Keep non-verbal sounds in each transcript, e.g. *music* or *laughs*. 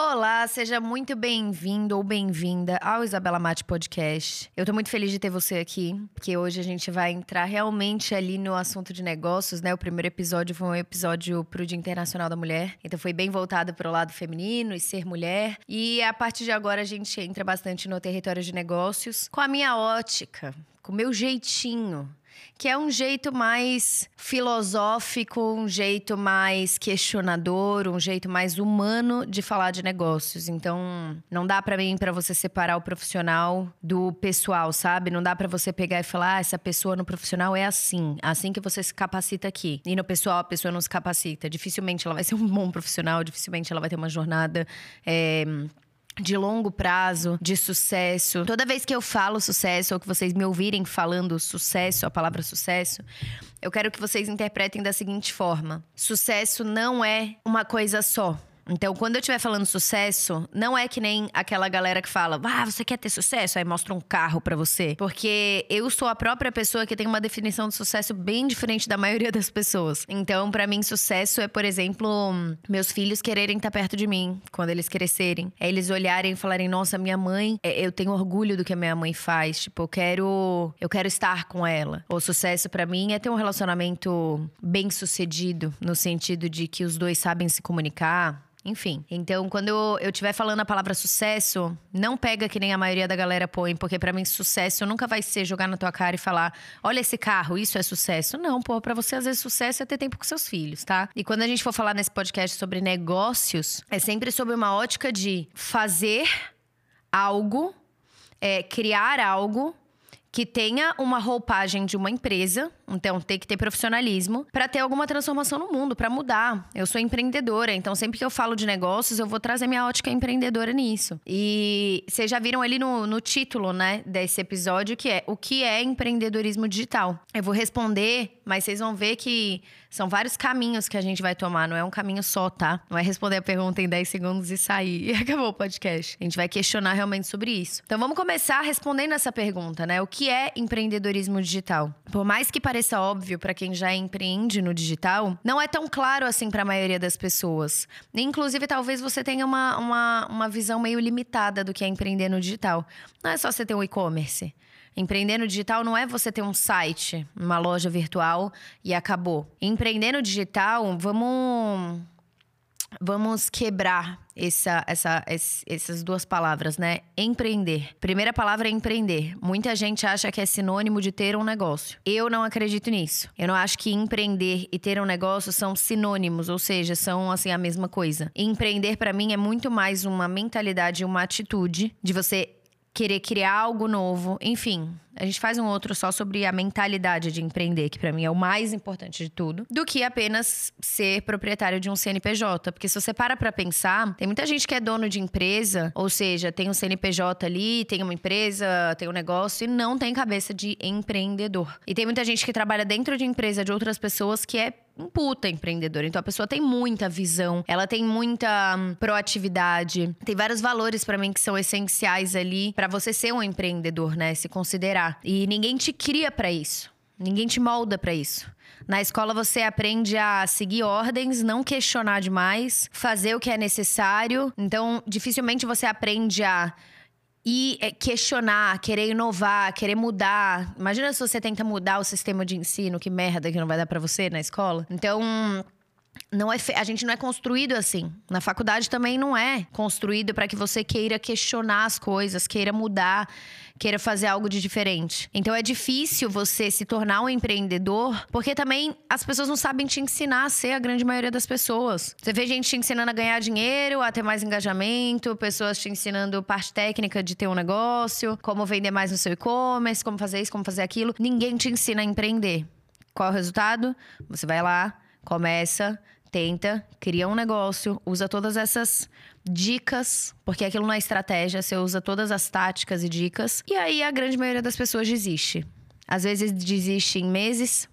Olá, seja muito bem-vindo ou bem-vinda ao Isabela Mate Podcast. Eu tô muito feliz de ter você aqui, porque hoje a gente vai entrar realmente ali no assunto de negócios, né? O primeiro episódio foi um episódio pro Dia Internacional da Mulher, então foi bem voltado pro lado feminino e ser mulher. E a partir de agora a gente entra bastante no território de negócios com a minha ótica, com o meu jeitinho que é um jeito mais filosófico, um jeito mais questionador, um jeito mais humano de falar de negócios. Então, não dá para mim para você separar o profissional do pessoal, sabe? Não dá para você pegar e falar, ah, essa pessoa no profissional é assim, assim que você se capacita aqui. E no pessoal a pessoa não se capacita. Dificilmente ela vai ser um bom profissional, dificilmente ela vai ter uma jornada é, de longo prazo, de sucesso. Toda vez que eu falo sucesso, ou que vocês me ouvirem falando sucesso, a palavra sucesso, eu quero que vocês interpretem da seguinte forma: sucesso não é uma coisa só. Então, quando eu estiver falando sucesso, não é que nem aquela galera que fala, ah, você quer ter sucesso? Aí mostra um carro para você. Porque eu sou a própria pessoa que tem uma definição de sucesso bem diferente da maioria das pessoas. Então, para mim, sucesso é, por exemplo, meus filhos quererem estar perto de mim quando eles crescerem. É eles olharem e falarem, nossa, minha mãe, é, eu tenho orgulho do que a minha mãe faz. Tipo, eu quero, eu quero estar com ela. O sucesso para mim é ter um relacionamento bem sucedido, no sentido de que os dois sabem se comunicar enfim. Então, quando eu estiver falando a palavra sucesso, não pega que nem a maioria da galera põe, porque para mim sucesso nunca vai ser jogar na tua cara e falar: "Olha esse carro, isso é sucesso". Não, pô, para você às vezes sucesso é ter tempo com seus filhos, tá? E quando a gente for falar nesse podcast sobre negócios, é sempre sobre uma ótica de fazer algo, é, criar algo que tenha uma roupagem de uma empresa, então tem que ter profissionalismo para ter alguma transformação no mundo, para mudar. Eu sou empreendedora, então sempre que eu falo de negócios, eu vou trazer minha ótica empreendedora nisso. E vocês já viram ali no, no título, né, desse episódio que é o que é empreendedorismo digital. Eu vou responder, mas vocês vão ver que são vários caminhos que a gente vai tomar, não é um caminho só, tá? Não é responder a pergunta em 10 segundos e sair e *laughs* acabou o podcast. A gente vai questionar realmente sobre isso. Então vamos começar respondendo essa pergunta, né? O que é empreendedorismo digital? Por mais que pareça óbvio para quem já empreende no digital, não é tão claro assim para a maioria das pessoas. Inclusive, talvez você tenha uma, uma, uma visão meio limitada do que é empreender no digital. Não é só você ter um e-commerce. Empreender no digital não é você ter um site, uma loja virtual e acabou. Empreender no digital, vamos vamos quebrar essa, essa, essas duas palavras, né? Empreender. Primeira palavra é empreender. Muita gente acha que é sinônimo de ter um negócio. Eu não acredito nisso. Eu não acho que empreender e ter um negócio são sinônimos, ou seja, são assim a mesma coisa. Empreender para mim é muito mais uma mentalidade, uma atitude de você querer criar algo novo, enfim. A gente faz um outro só sobre a mentalidade de empreender, que para mim é o mais importante de tudo, do que apenas ser proprietário de um CNPJ. Porque se você para pra pensar, tem muita gente que é dono de empresa, ou seja, tem um CNPJ ali, tem uma empresa, tem um negócio e não tem cabeça de empreendedor. E tem muita gente que trabalha dentro de empresa de outras pessoas que é um puta empreendedor. Então a pessoa tem muita visão, ela tem muita hum, proatividade, tem vários valores para mim que são essenciais ali para você ser um empreendedor, né? Se considerar. E ninguém te cria para isso. Ninguém te molda para isso. Na escola você aprende a seguir ordens, não questionar demais, fazer o que é necessário. Então, dificilmente você aprende a e é, questionar, querer inovar, querer mudar. Imagina se você tenta mudar o sistema de ensino, que merda que não vai dar para você na escola. Então, não é fe... a gente não é construído assim. Na faculdade também não é construído para que você queira questionar as coisas, queira mudar, queira fazer algo de diferente. Então é difícil você se tornar um empreendedor, porque também as pessoas não sabem te ensinar a ser a grande maioria das pessoas. Você vê gente te ensinando a ganhar dinheiro, a ter mais engajamento, pessoas te ensinando parte técnica de ter um negócio, como vender mais no seu e-commerce, como fazer isso, como fazer aquilo. Ninguém te ensina a empreender. Qual é o resultado? Você vai lá, começa, tenta, cria um negócio, usa todas essas dicas, porque aquilo não é estratégia, você usa todas as táticas e dicas, e aí a grande maioria das pessoas desiste. Às vezes desiste em meses,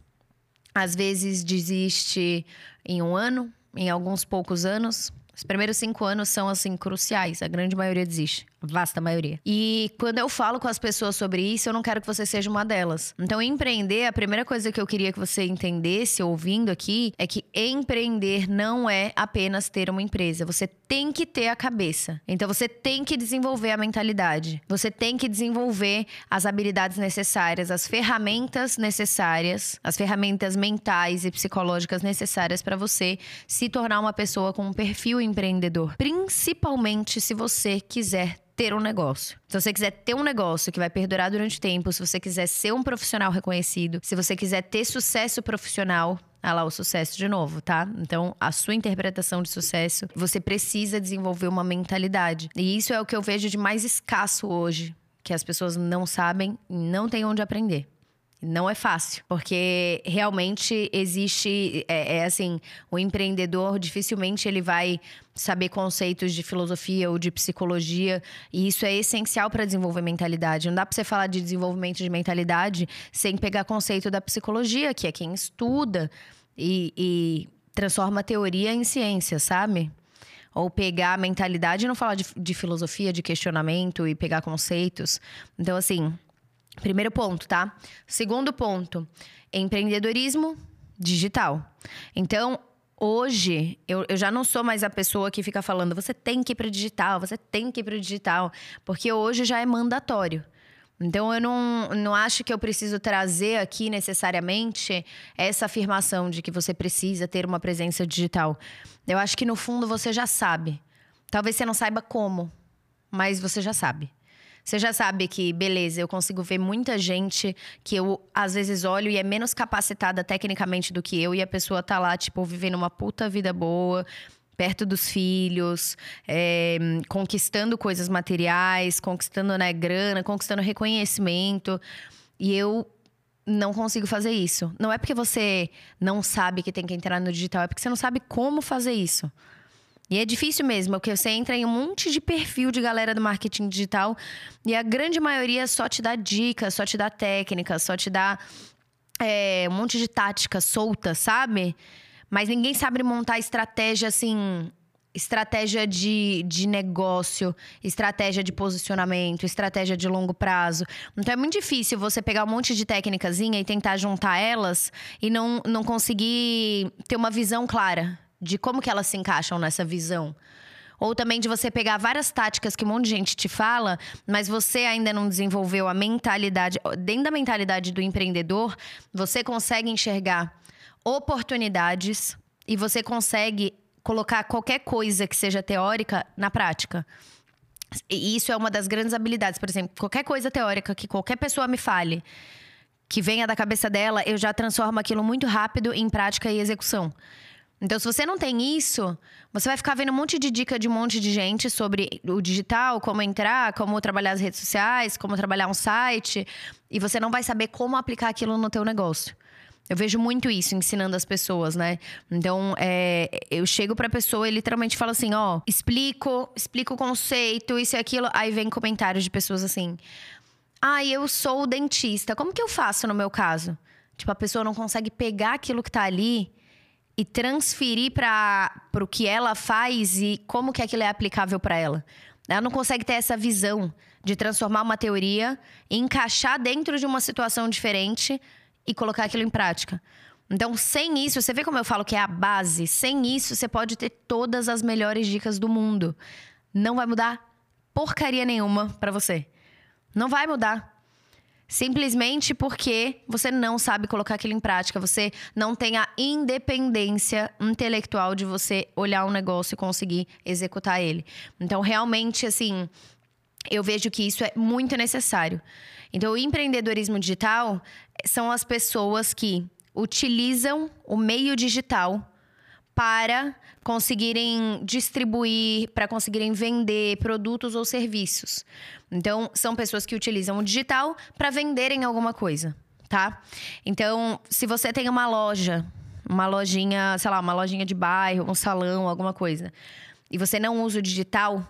às vezes desiste em um ano, em alguns poucos anos, Os primeiros cinco anos são, assim, cruciais. A grande maioria desiste. Vasta maioria. E quando eu falo com as pessoas sobre isso, eu não quero que você seja uma delas. Então, empreender, a primeira coisa que eu queria que você entendesse ouvindo aqui é que empreender não é apenas ter uma empresa. Você tem que ter a cabeça. Então, você tem que desenvolver a mentalidade. Você tem que desenvolver as habilidades necessárias, as ferramentas necessárias, as ferramentas mentais e psicológicas necessárias para você se tornar uma pessoa com um perfil empreendedor. Principalmente se você quiser ter um negócio. Se você quiser ter um negócio que vai perdurar durante tempo, se você quiser ser um profissional reconhecido, se você quiser ter sucesso profissional, ah lá, o sucesso de novo, tá? Então, a sua interpretação de sucesso, você precisa desenvolver uma mentalidade. E isso é o que eu vejo de mais escasso hoje, que as pessoas não sabem e não têm onde aprender. Não é fácil, porque realmente existe, é, é, assim, o empreendedor dificilmente ele vai saber conceitos de filosofia ou de psicologia, e isso é essencial para desenvolver mentalidade. Não dá para você falar de desenvolvimento de mentalidade sem pegar conceito da psicologia, que é quem estuda e, e transforma teoria em ciência, sabe? ou pegar a mentalidade e não falar de, de, filosofia, de questionamento e pegar conceitos. Então, assim, Primeiro ponto, tá? Segundo ponto, empreendedorismo digital. Então, hoje, eu, eu já não sou mais a pessoa que fica falando, você tem que ir para digital, você tem que ir para digital, porque hoje já é mandatório. Então, eu não, não acho que eu preciso trazer aqui necessariamente essa afirmação de que você precisa ter uma presença digital. Eu acho que no fundo você já sabe. Talvez você não saiba como, mas você já sabe. Você já sabe que, beleza, eu consigo ver muita gente que eu às vezes olho e é menos capacitada tecnicamente do que eu, e a pessoa tá lá, tipo, vivendo uma puta vida boa, perto dos filhos, é, conquistando coisas materiais, conquistando né, grana, conquistando reconhecimento. E eu não consigo fazer isso. Não é porque você não sabe que tem que entrar no digital, é porque você não sabe como fazer isso. E é difícil mesmo, porque você entra em um monte de perfil de galera do marketing digital e a grande maioria só te dá dicas, só te dá técnicas, só te dá é, um monte de tática solta, sabe? Mas ninguém sabe montar estratégia assim. Estratégia de, de negócio, estratégia de posicionamento, estratégia de longo prazo. Então é muito difícil você pegar um monte de técnicazinha e tentar juntar elas e não, não conseguir ter uma visão clara de como que elas se encaixam nessa visão. Ou também de você pegar várias táticas que um monte de gente te fala, mas você ainda não desenvolveu a mentalidade. Dentro da mentalidade do empreendedor, você consegue enxergar oportunidades e você consegue colocar qualquer coisa que seja teórica na prática. E isso é uma das grandes habilidades. Por exemplo, qualquer coisa teórica que qualquer pessoa me fale, que venha da cabeça dela, eu já transformo aquilo muito rápido em prática e execução. Então, se você não tem isso, você vai ficar vendo um monte de dica de um monte de gente sobre o digital, como entrar, como trabalhar as redes sociais, como trabalhar um site, e você não vai saber como aplicar aquilo no teu negócio. Eu vejo muito isso ensinando as pessoas, né? Então, é, eu chego pra pessoa e literalmente falo assim: ó, explico, explico o conceito, isso e aquilo. Aí vem comentários de pessoas assim: ah, eu sou dentista, como que eu faço no meu caso? Tipo, a pessoa não consegue pegar aquilo que tá ali e transferir para o que ela faz e como que aquilo é aplicável para ela. Ela não consegue ter essa visão de transformar uma teoria, encaixar dentro de uma situação diferente e colocar aquilo em prática. Então, sem isso, você vê como eu falo que é a base. Sem isso, você pode ter todas as melhores dicas do mundo. Não vai mudar porcaria nenhuma para você. Não vai mudar. Simplesmente porque você não sabe colocar aquilo em prática, você não tem a independência intelectual de você olhar um negócio e conseguir executar ele. Então, realmente, assim, eu vejo que isso é muito necessário. Então, o empreendedorismo digital são as pessoas que utilizam o meio digital para conseguirem distribuir, para conseguirem vender produtos ou serviços. Então, são pessoas que utilizam o digital para venderem alguma coisa, tá? Então, se você tem uma loja, uma lojinha, sei lá, uma lojinha de bairro, um salão, alguma coisa, e você não usa o digital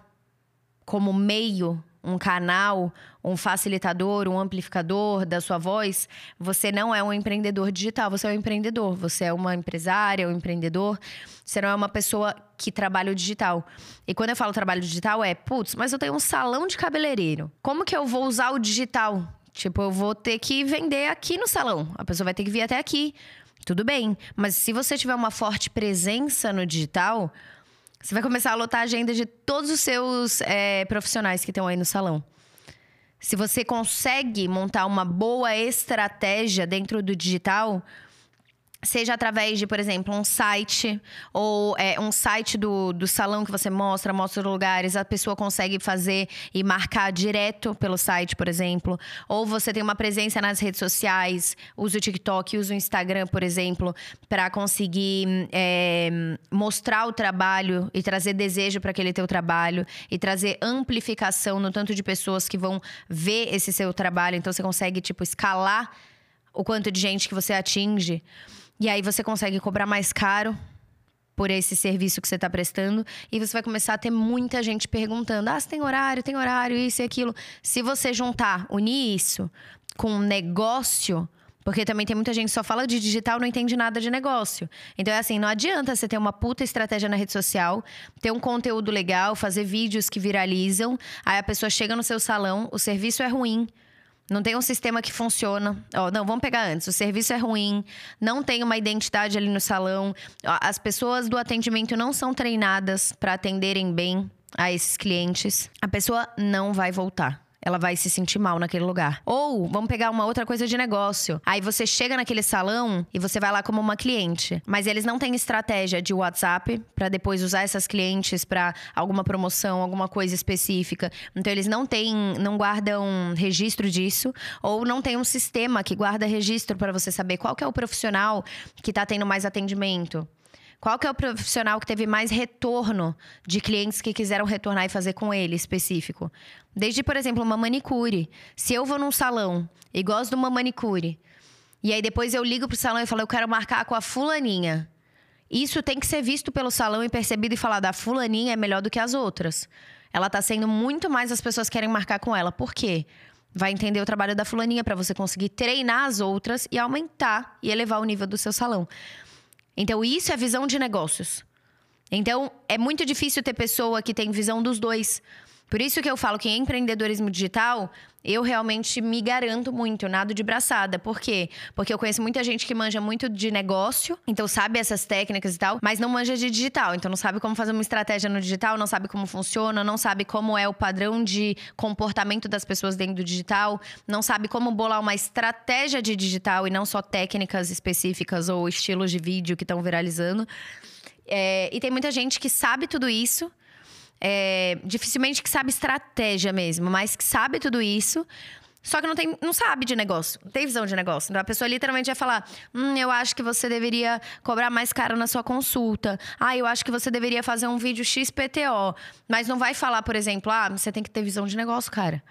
como meio, um canal, um facilitador, um amplificador da sua voz, você não é um empreendedor digital, você é um empreendedor. Você é uma empresária, um empreendedor. Você não é uma pessoa que trabalha o digital. E quando eu falo trabalho digital, é, putz, mas eu tenho um salão de cabeleireiro. Como que eu vou usar o digital? Tipo, eu vou ter que vender aqui no salão. A pessoa vai ter que vir até aqui. Tudo bem. Mas se você tiver uma forte presença no digital, você vai começar a lotar a agenda de todos os seus é, profissionais que estão aí no salão. Se você consegue montar uma boa estratégia dentro do digital, seja através de, por exemplo, um site ou é, um site do, do salão que você mostra, mostra lugares, a pessoa consegue fazer e marcar direto pelo site, por exemplo. Ou você tem uma presença nas redes sociais, usa o TikTok, usa o Instagram, por exemplo, para conseguir é, mostrar o trabalho e trazer desejo para aquele teu trabalho e trazer amplificação no tanto de pessoas que vão ver esse seu trabalho. Então você consegue, tipo, escalar o quanto de gente que você atinge. E aí você consegue cobrar mais caro por esse serviço que você está prestando e você vai começar a ter muita gente perguntando: ah, você tem horário, tem horário, isso e aquilo. Se você juntar, unir isso com um negócio. Porque também tem muita gente que só fala de digital não entende nada de negócio. Então é assim, não adianta você ter uma puta estratégia na rede social, ter um conteúdo legal, fazer vídeos que viralizam, aí a pessoa chega no seu salão, o serviço é ruim, não tem um sistema que funciona. Oh, não, vamos pegar antes. O serviço é ruim, não tem uma identidade ali no salão. As pessoas do atendimento não são treinadas para atenderem bem a esses clientes. A pessoa não vai voltar ela vai se sentir mal naquele lugar. Ou vamos pegar uma outra coisa de negócio. Aí você chega naquele salão e você vai lá como uma cliente, mas eles não têm estratégia de WhatsApp para depois usar essas clientes para alguma promoção, alguma coisa específica. Então eles não têm, não guardam registro disso ou não tem um sistema que guarda registro para você saber qual é o profissional que está tendo mais atendimento. Qual que é o profissional que teve mais retorno de clientes que quiseram retornar e fazer com ele específico? Desde, por exemplo, uma manicure. Se eu vou num salão e gosto de uma manicure, e aí depois eu ligo pro salão e falo, eu quero marcar com a fulaninha. Isso tem que ser visto pelo salão e percebido e falar da fulaninha é melhor do que as outras. Ela tá sendo muito mais as pessoas querem marcar com ela. Por quê? Vai entender o trabalho da fulaninha para você conseguir treinar as outras e aumentar e elevar o nível do seu salão. Então, isso é visão de negócios. Então, é muito difícil ter pessoa que tem visão dos dois. Por isso que eu falo que em empreendedorismo digital, eu realmente me garanto muito, nada de braçada. Por quê? Porque eu conheço muita gente que manja muito de negócio, então sabe essas técnicas e tal, mas não manja de digital. Então não sabe como fazer uma estratégia no digital, não sabe como funciona, não sabe como é o padrão de comportamento das pessoas dentro do digital, não sabe como bolar uma estratégia de digital e não só técnicas específicas ou estilos de vídeo que estão viralizando. É, e tem muita gente que sabe tudo isso é, dificilmente que sabe estratégia mesmo, mas que sabe tudo isso. Só que não, tem, não sabe de negócio, não tem visão de negócio. Então a pessoa literalmente vai falar: Hum, eu acho que você deveria cobrar mais caro na sua consulta. Ah, eu acho que você deveria fazer um vídeo XPTO. Mas não vai falar, por exemplo, ah, você tem que ter visão de negócio, cara.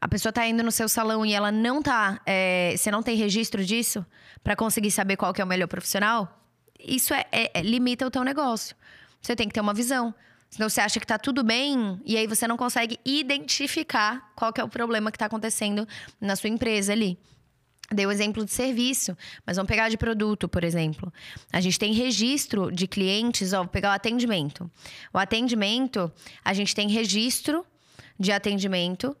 A pessoa tá indo no seu salão e ela não tá. É, você não tem registro disso para conseguir saber qual que é o melhor profissional. Isso é, é, é, limita o teu negócio. Você tem que ter uma visão. Senão você acha que tá tudo bem e aí você não consegue identificar qual que é o problema que está acontecendo na sua empresa ali. Dei o exemplo de serviço, mas vamos pegar de produto, por exemplo. A gente tem registro de clientes, ó, vou pegar o atendimento. O atendimento, a gente tem registro de atendimento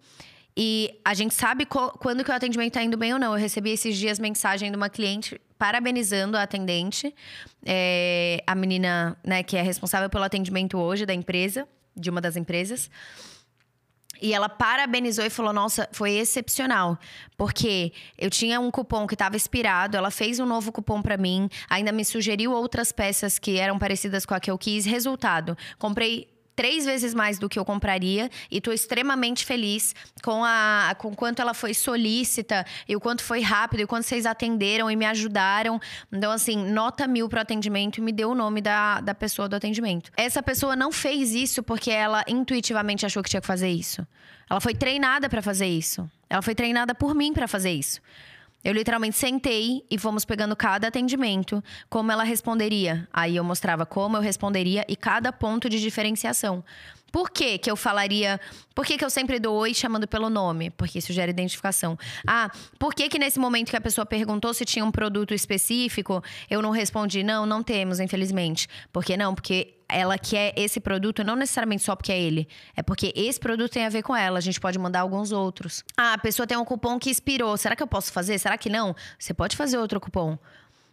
e a gente sabe quando que o atendimento está indo bem ou não. Eu recebi esses dias mensagem de uma cliente parabenizando a atendente, é, a menina né, que é responsável pelo atendimento hoje da empresa, de uma das empresas. E ela parabenizou e falou: Nossa, foi excepcional. Porque eu tinha um cupom que estava expirado, ela fez um novo cupom para mim, ainda me sugeriu outras peças que eram parecidas com a que eu quis. Resultado: comprei três vezes mais do que eu compraria e estou extremamente feliz com a com quanto ela foi solícita e o quanto foi rápido e o quanto vocês atenderam e me ajudaram. Então, assim, nota mil pro atendimento e me deu o nome da, da pessoa do atendimento. Essa pessoa não fez isso porque ela intuitivamente achou que tinha que fazer isso. Ela foi treinada para fazer isso. Ela foi treinada por mim para fazer isso. Eu literalmente sentei e fomos pegando cada atendimento, como ela responderia. Aí eu mostrava como eu responderia e cada ponto de diferenciação. Por que que eu falaria... Por que que eu sempre dou oi chamando pelo nome? Porque isso gera identificação. Ah, por que que nesse momento que a pessoa perguntou se tinha um produto específico, eu não respondi, não, não temos, infelizmente. Por que não? Porque ela quer esse produto, não necessariamente só porque é ele. É porque esse produto tem a ver com ela. A gente pode mandar alguns outros. Ah, a pessoa tem um cupom que expirou. Será que eu posso fazer? Será que não? Você pode fazer outro cupom.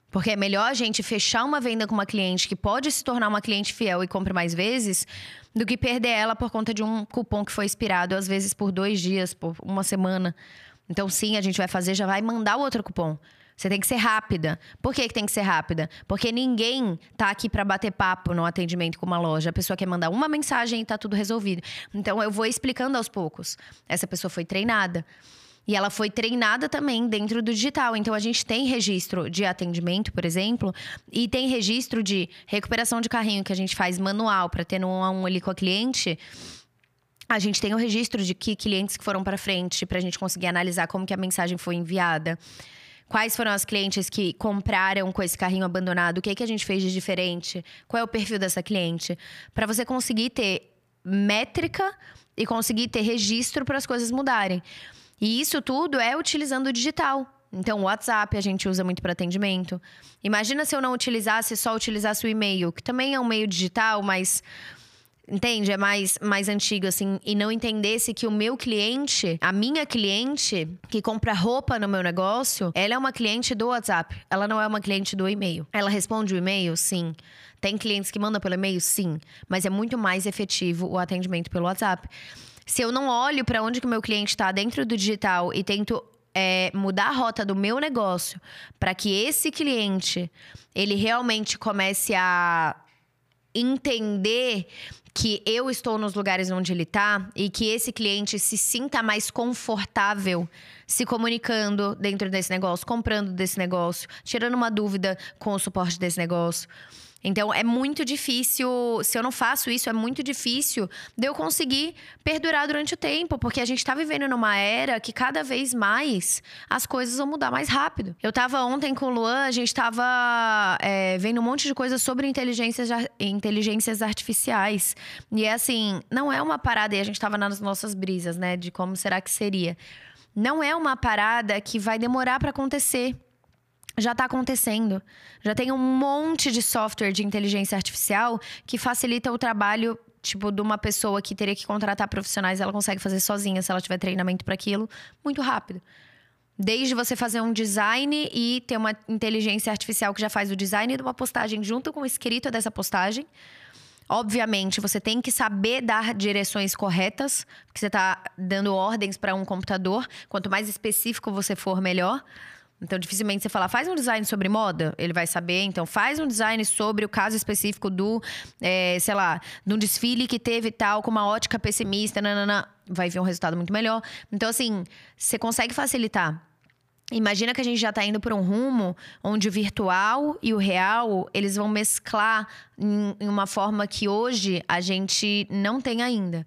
Porque é melhor a gente fechar uma venda com uma cliente que pode se tornar uma cliente fiel e compre mais vezes, do que perder ela por conta de um cupom que foi expirado, às vezes por dois dias, por uma semana. Então, sim, a gente vai fazer, já vai mandar o outro cupom. Você tem que ser rápida. Por que, que tem que ser rápida? Porque ninguém tá aqui para bater papo no atendimento com uma loja. A pessoa quer mandar uma mensagem e tá tudo resolvido. Então eu vou explicando aos poucos. Essa pessoa foi treinada. E ela foi treinada também dentro do digital. Então a gente tem registro de atendimento, por exemplo, e tem registro de recuperação de carrinho que a gente faz manual para ter um a um ali com a cliente. A gente tem o registro de que clientes que foram para frente para a gente conseguir analisar como que a mensagem foi enviada. Quais foram as clientes que compraram com esse carrinho abandonado? O que, que a gente fez de diferente? Qual é o perfil dessa cliente? Para você conseguir ter métrica e conseguir ter registro para as coisas mudarem. E isso tudo é utilizando o digital. Então, o WhatsApp a gente usa muito para atendimento. Imagina se eu não utilizasse, só utilizasse o e-mail, que também é um meio digital, mas entende? É mais, mais antigo, assim, e não entendesse que o meu cliente, a minha cliente, que compra roupa no meu negócio, ela é uma cliente do WhatsApp. Ela não é uma cliente do e-mail. Ela responde o e-mail? Sim. Tem clientes que mandam pelo e-mail? Sim. Mas é muito mais efetivo o atendimento pelo WhatsApp. Se eu não olho para onde que o meu cliente está dentro do digital e tento é, mudar a rota do meu negócio para que esse cliente ele realmente comece a entender que eu estou nos lugares onde ele está e que esse cliente se sinta mais confortável se comunicando dentro desse negócio, comprando desse negócio, tirando uma dúvida com o suporte desse negócio. Então é muito difícil, se eu não faço isso, é muito difícil de eu conseguir perdurar durante o tempo, porque a gente está vivendo numa era que cada vez mais as coisas vão mudar mais rápido. Eu estava ontem com o Luan, a gente estava é, vendo um monte de coisas sobre inteligências, inteligências artificiais. E é assim, não é uma parada, e a gente estava nas nossas brisas, né, de como será que seria. Não é uma parada que vai demorar para acontecer já está acontecendo. Já tem um monte de software de inteligência artificial que facilita o trabalho tipo de uma pessoa que teria que contratar profissionais, ela consegue fazer sozinha se ela tiver treinamento para aquilo, muito rápido. Desde você fazer um design e ter uma inteligência artificial que já faz o design de uma postagem junto com o escrito dessa postagem. Obviamente, você tem que saber dar direções corretas, porque você está dando ordens para um computador. Quanto mais específico você for, melhor. Então, dificilmente você fala, faz um design sobre moda, ele vai saber. Então, faz um design sobre o caso específico do, é, sei lá, de um desfile que teve tal, com uma ótica pessimista, nanana, vai ver um resultado muito melhor. Então, assim, você consegue facilitar. Imagina que a gente já está indo por um rumo onde o virtual e o real eles vão mesclar em, em uma forma que hoje a gente não tem ainda.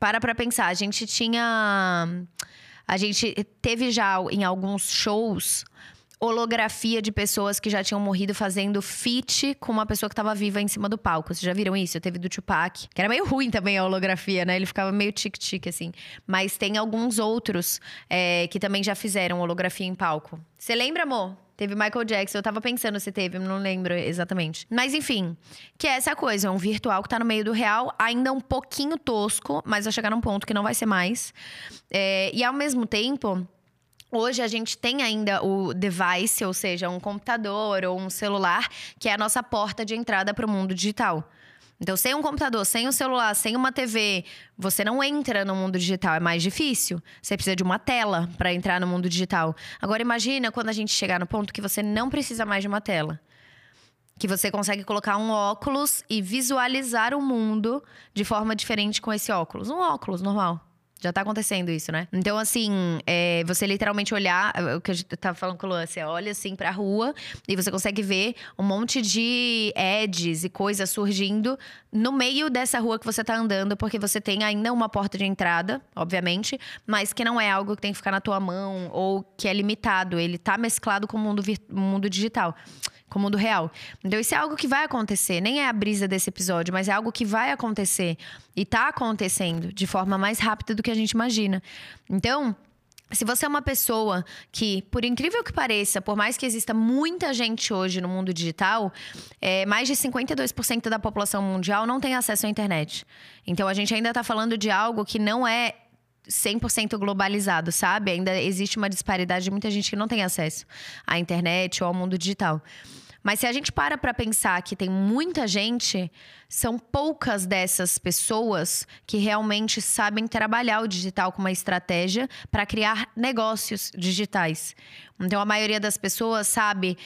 Para para pensar, a gente tinha a gente teve já em alguns shows holografia de pessoas que já tinham morrido fazendo feat com uma pessoa que estava viva em cima do palco. Vocês já viram isso? Teve do Tupac, que era meio ruim também a holografia, né? Ele ficava meio tic-tic, assim. Mas tem alguns outros é, que também já fizeram holografia em palco. Você lembra, amor? Teve Michael Jackson. Eu tava pensando se teve, não lembro exatamente. Mas enfim, que é essa coisa, é um virtual que tá no meio do real, ainda um pouquinho tosco, mas vai chegar num ponto que não vai ser mais. É, e ao mesmo tempo. Hoje a gente tem ainda o device, ou seja, um computador ou um celular, que é a nossa porta de entrada para o mundo digital. Então, sem um computador, sem um celular, sem uma TV, você não entra no mundo digital. É mais difícil. Você precisa de uma tela para entrar no mundo digital. Agora, imagina quando a gente chegar no ponto que você não precisa mais de uma tela. Que você consegue colocar um óculos e visualizar o mundo de forma diferente com esse óculos. Um óculos normal. Já tá acontecendo isso, né? Então, assim, é, você literalmente olhar, o que a gente tava falando com o Luan, você olha assim pra rua e você consegue ver um monte de ads e coisas surgindo no meio dessa rua que você tá andando, porque você tem ainda uma porta de entrada, obviamente, mas que não é algo que tem que ficar na tua mão ou que é limitado. Ele tá mesclado com o mundo, mundo digital. Com o mundo real. Então, isso é algo que vai acontecer. Nem é a brisa desse episódio, mas é algo que vai acontecer. E tá acontecendo de forma mais rápida do que a gente imagina. Então. Se você é uma pessoa que, por incrível que pareça, por mais que exista muita gente hoje no mundo digital, é, mais de 52% da população mundial não tem acesso à internet. Então a gente ainda está falando de algo que não é 100% globalizado, sabe? Ainda existe uma disparidade de muita gente que não tem acesso à internet ou ao mundo digital. Mas se a gente para para pensar que tem muita gente, são poucas dessas pessoas que realmente sabem trabalhar o digital com uma estratégia para criar negócios digitais. Então a maioria das pessoas sabe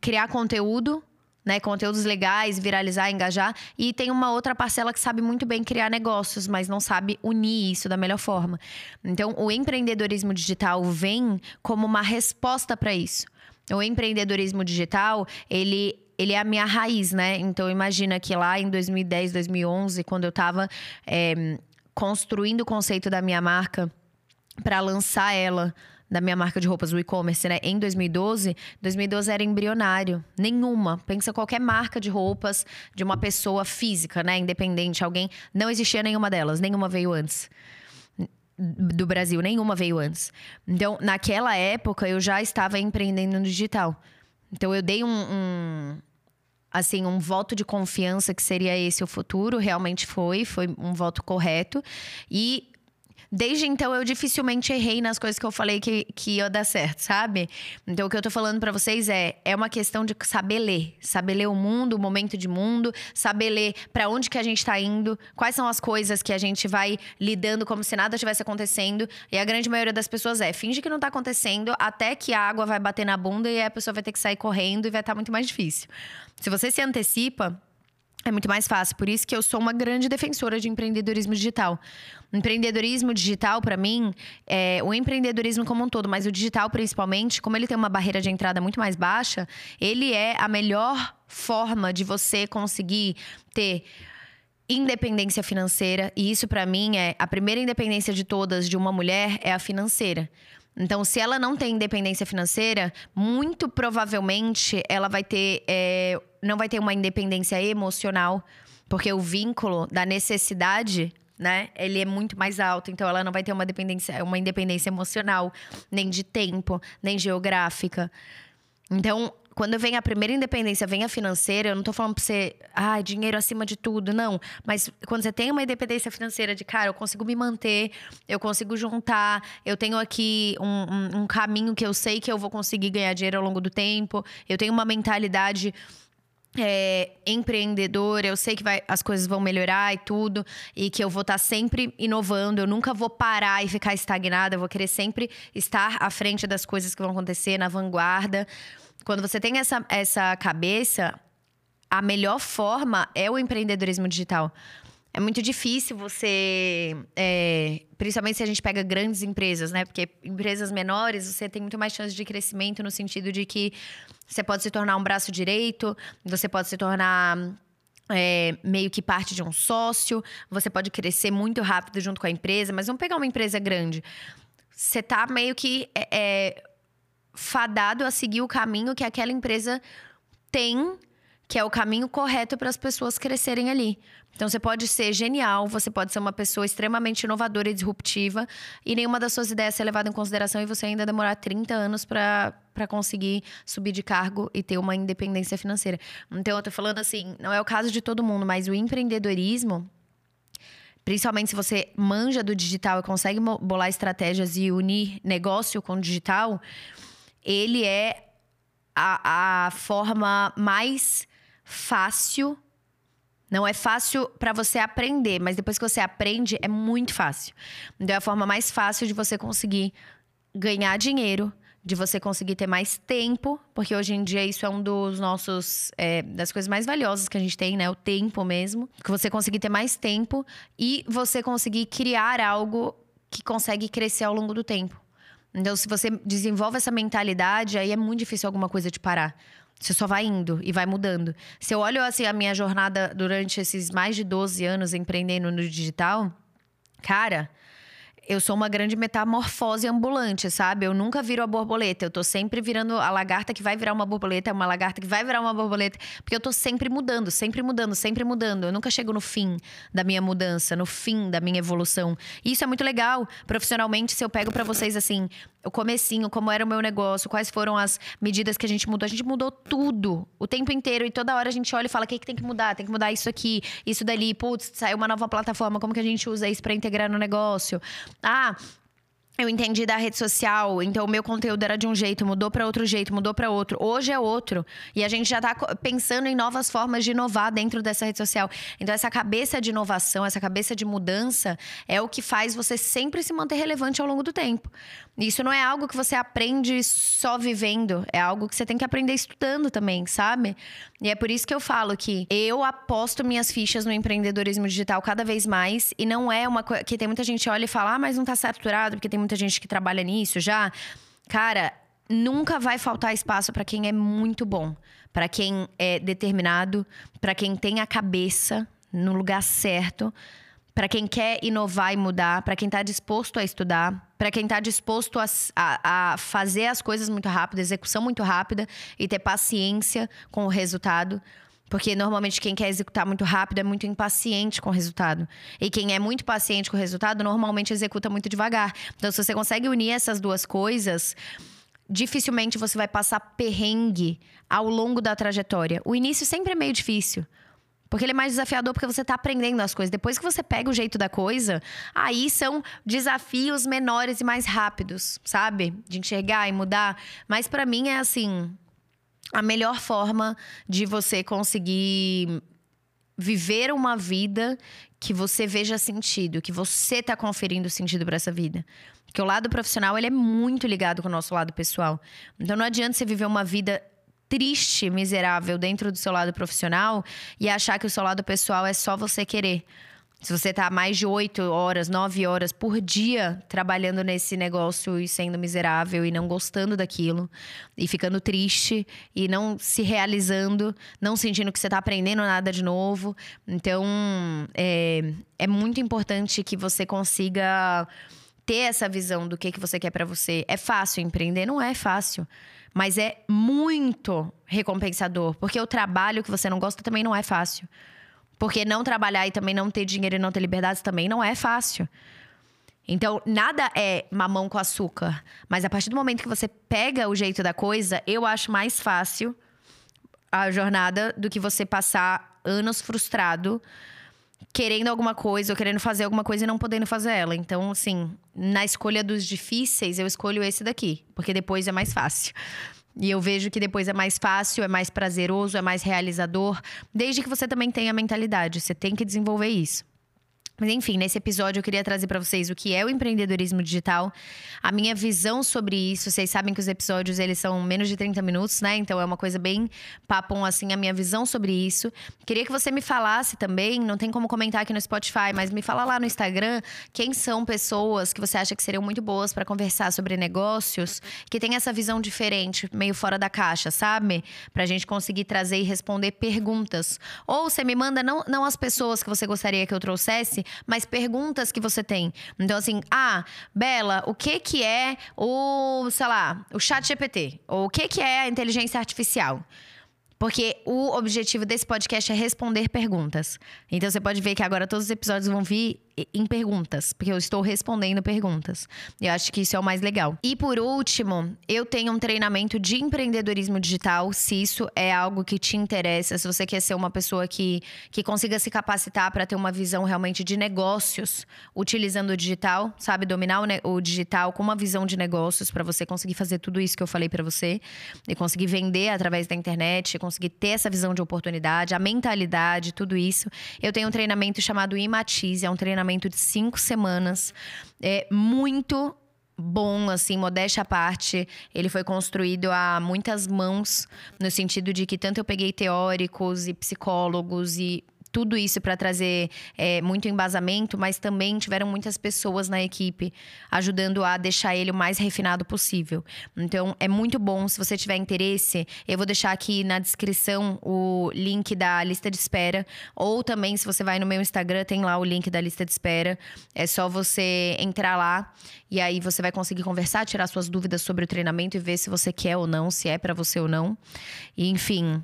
criar conteúdo né, conteúdos legais, viralizar, engajar. E tem uma outra parcela que sabe muito bem criar negócios, mas não sabe unir isso da melhor forma. Então, o empreendedorismo digital vem como uma resposta para isso. O empreendedorismo digital, ele ele é a minha raiz, né? Então imagina que lá em 2010, 2011, quando eu estava é, construindo o conceito da minha marca para lançar ela da minha marca de roupas, o e-commerce, né? Em 2012, 2012 era embrionário. Nenhuma. Pensa qualquer marca de roupas de uma pessoa física, né? Independente, alguém. Não existia nenhuma delas, nenhuma veio antes do Brasil, nenhuma veio antes. Então, naquela época, eu já estava empreendendo no digital. Então, eu dei um, um, assim, um voto de confiança que seria esse o futuro. Realmente foi, foi um voto correto. E Desde então, eu dificilmente errei nas coisas que eu falei que, que ia dar certo, sabe? Então, o que eu tô falando para vocês é, é uma questão de saber ler. Saber ler o mundo, o momento de mundo, saber ler para onde que a gente tá indo, quais são as coisas que a gente vai lidando como se nada estivesse acontecendo. E a grande maioria das pessoas é, finge que não tá acontecendo até que a água vai bater na bunda e a pessoa vai ter que sair correndo e vai estar tá muito mais difícil. Se você se antecipa, é muito mais fácil. Por isso que eu sou uma grande defensora de empreendedorismo digital. Empreendedorismo digital, para mim, é o empreendedorismo como um todo, mas o digital principalmente, como ele tem uma barreira de entrada muito mais baixa, ele é a melhor forma de você conseguir ter independência financeira. E isso, para mim, é a primeira independência de todas de uma mulher é a financeira. Então, se ela não tem independência financeira, muito provavelmente ela vai ter. É, não vai ter uma independência emocional, porque o vínculo da necessidade né? Ele é muito mais alto, então ela não vai ter uma dependência, uma independência emocional, nem de tempo, nem geográfica. Então, quando vem a primeira independência, vem a financeira, eu não tô falando pra você, ah, dinheiro acima de tudo, não. Mas quando você tem uma independência financeira de, cara, eu consigo me manter, eu consigo juntar, eu tenho aqui um, um, um caminho que eu sei que eu vou conseguir ganhar dinheiro ao longo do tempo, eu tenho uma mentalidade. É, empreendedora, eu sei que vai, as coisas vão melhorar e tudo, e que eu vou estar tá sempre inovando, eu nunca vou parar e ficar estagnada, eu vou querer sempre estar à frente das coisas que vão acontecer, na vanguarda. Quando você tem essa, essa cabeça, a melhor forma é o empreendedorismo digital. É muito difícil você. É, principalmente se a gente pega grandes empresas, né? Porque empresas menores, você tem muito mais chance de crescimento no sentido de que você pode se tornar um braço direito, você pode se tornar. É, meio que parte de um sócio, você pode crescer muito rápido junto com a empresa, mas vamos pegar uma empresa grande. Você tá meio que é, é fadado a seguir o caminho que aquela empresa tem, que é o caminho correto para as pessoas crescerem ali. Então você pode ser genial, você pode ser uma pessoa extremamente inovadora e disruptiva, e nenhuma das suas ideias ser levada em consideração e você ainda demorar 30 anos para conseguir subir de cargo e ter uma independência financeira. Então eu tô falando assim, não é o caso de todo mundo, mas o empreendedorismo principalmente se você manja do digital e consegue bolar estratégias e unir negócio com digital, ele é a, a forma mais fácil. Não é fácil para você aprender, mas depois que você aprende, é muito fácil. Então, é a forma mais fácil de você conseguir ganhar dinheiro, de você conseguir ter mais tempo, porque hoje em dia isso é um dos nossos é, das coisas mais valiosas que a gente tem, né? O tempo mesmo, que você conseguir ter mais tempo e você conseguir criar algo que consegue crescer ao longo do tempo. Então, se você desenvolve essa mentalidade, aí é muito difícil alguma coisa te parar. Você só vai indo e vai mudando. Se eu olho assim a minha jornada durante esses mais de 12 anos empreendendo no digital, cara, eu sou uma grande metamorfose ambulante, sabe? Eu nunca viro a borboleta. Eu tô sempre virando a lagarta que vai virar uma borboleta, uma lagarta que vai virar uma borboleta. Porque eu tô sempre mudando, sempre mudando, sempre mudando. Eu nunca chego no fim da minha mudança, no fim da minha evolução. E isso é muito legal. Profissionalmente, se eu pego para vocês assim, o comecinho, como era o meu negócio, quais foram as medidas que a gente mudou. A gente mudou tudo, o tempo inteiro. E toda hora a gente olha e fala: o que, que tem que mudar? Tem que mudar isso aqui, isso dali. Putz, saiu uma nova plataforma, como que a gente usa isso para integrar no negócio? Ah, eu entendi da rede social, então o meu conteúdo era de um jeito, mudou para outro jeito, mudou para outro. Hoje é outro. E a gente já está pensando em novas formas de inovar dentro dessa rede social. Então essa cabeça de inovação, essa cabeça de mudança é o que faz você sempre se manter relevante ao longo do tempo. Isso não é algo que você aprende só vivendo, é algo que você tem que aprender estudando também, sabe? E é por isso que eu falo que eu aposto minhas fichas no empreendedorismo digital cada vez mais e não é uma coisa que tem muita gente olha e fala: "Ah, mas não tá saturado porque tem muita gente que trabalha nisso já". Cara, nunca vai faltar espaço para quem é muito bom, para quem é determinado, para quem tem a cabeça no lugar certo para quem quer inovar e mudar, para quem está disposto a estudar, para quem está disposto a, a, a, fazer as coisas muito rápido, execução muito rápida e ter paciência com o resultado. Porque normalmente quem quer executar muito rápido é muito impaciente com o resultado. E quem é muito paciente com o resultado normalmente executa muito devagar. Então, se você consegue unir essas duas coisas, dificilmente você vai passar perrengue ao longo da trajetória. O início sempre é meio difícil. Porque ele é mais desafiador porque você está aprendendo as coisas. Depois que você pega o jeito da coisa, aí são desafios menores e mais rápidos, sabe? De enxergar e mudar. Mas para mim é assim, a melhor forma de você conseguir viver uma vida que você veja sentido, que você está conferindo sentido para essa vida. Porque o lado profissional ele é muito ligado com o nosso lado pessoal. Então não adianta você viver uma vida triste, miserável dentro do seu lado profissional e achar que o seu lado pessoal é só você querer. Se você tá mais de oito horas, nove horas por dia trabalhando nesse negócio e sendo miserável e não gostando daquilo, e ficando triste e não se realizando, não sentindo que você tá aprendendo nada de novo. Então, é, é muito importante que você consiga ter essa visão do que, que você quer para você. É fácil empreender? Não é fácil. Mas é muito recompensador, porque o trabalho que você não gosta também não é fácil. Porque não trabalhar e também não ter dinheiro e não ter liberdade também não é fácil. Então, nada é mamão com açúcar. Mas a partir do momento que você pega o jeito da coisa, eu acho mais fácil a jornada do que você passar anos frustrado querendo alguma coisa ou querendo fazer alguma coisa e não podendo fazer ela. Então, assim, na escolha dos difíceis, eu escolho esse daqui, porque depois é mais fácil. E eu vejo que depois é mais fácil, é mais prazeroso, é mais realizador, desde que você também tenha mentalidade. Você tem que desenvolver isso. Mas enfim, nesse episódio eu queria trazer para vocês o que é o empreendedorismo digital, a minha visão sobre isso. Vocês sabem que os episódios eles são menos de 30 minutos, né? Então é uma coisa bem papum assim a minha visão sobre isso. Queria que você me falasse também, não tem como comentar aqui no Spotify, mas me fala lá no Instagram quem são pessoas que você acha que seriam muito boas para conversar sobre negócios, que tem essa visão diferente, meio fora da caixa, sabe? Pra gente conseguir trazer e responder perguntas. Ou você me manda não, não as pessoas que você gostaria que eu trouxesse, mas perguntas que você tem. Então, assim, ah, Bela, o que que é o, sei lá, o chat GPT? Ou o que que é a inteligência artificial? Porque o objetivo desse podcast é responder perguntas. Então você pode ver que agora todos os episódios vão vir em perguntas, porque eu estou respondendo perguntas. Eu acho que isso é o mais legal. E por último, eu tenho um treinamento de empreendedorismo digital, se isso é algo que te interessa, se você quer ser uma pessoa que, que consiga se capacitar para ter uma visão realmente de negócios utilizando o digital, sabe, dominar o, o digital com uma visão de negócios para você conseguir fazer tudo isso que eu falei para você e conseguir vender através da internet, conseguir ter essa visão de oportunidade, a mentalidade, tudo isso. Eu tenho um treinamento chamado Imatize, é um treinamento de cinco semanas. É muito bom, assim, modéstia à parte. Ele foi construído a muitas mãos, no sentido de que tanto eu peguei teóricos e psicólogos e tudo isso para trazer é, muito embasamento, mas também tiveram muitas pessoas na equipe ajudando a deixar ele o mais refinado possível. Então, é muito bom. Se você tiver interesse, eu vou deixar aqui na descrição o link da lista de espera. Ou também, se você vai no meu Instagram, tem lá o link da lista de espera. É só você entrar lá e aí você vai conseguir conversar, tirar suas dúvidas sobre o treinamento e ver se você quer ou não, se é para você ou não. E, enfim.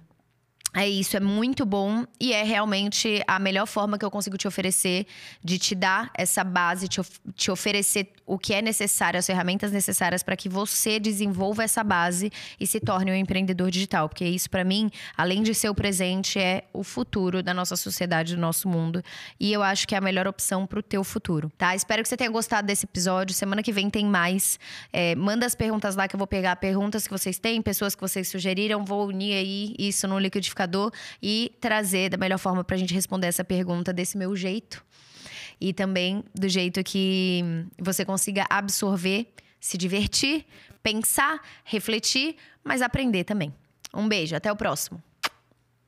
É isso, é muito bom e é realmente a melhor forma que eu consigo te oferecer de te dar essa base, te, of te oferecer o que é necessário, as ferramentas necessárias para que você desenvolva essa base e se torne um empreendedor digital. Porque isso, para mim, além de ser o presente, é o futuro da nossa sociedade, do nosso mundo. E eu acho que é a melhor opção para o teu futuro, tá? Espero que você tenha gostado desse episódio. Semana que vem tem mais. É, manda as perguntas lá que eu vou pegar perguntas que vocês têm, pessoas que vocês sugeriram. Vou unir aí isso no liquidificador e trazer da melhor forma para a gente responder essa pergunta desse meu jeito. E também do jeito que você consiga absorver, se divertir, pensar, refletir, mas aprender também. Um beijo, até o próximo.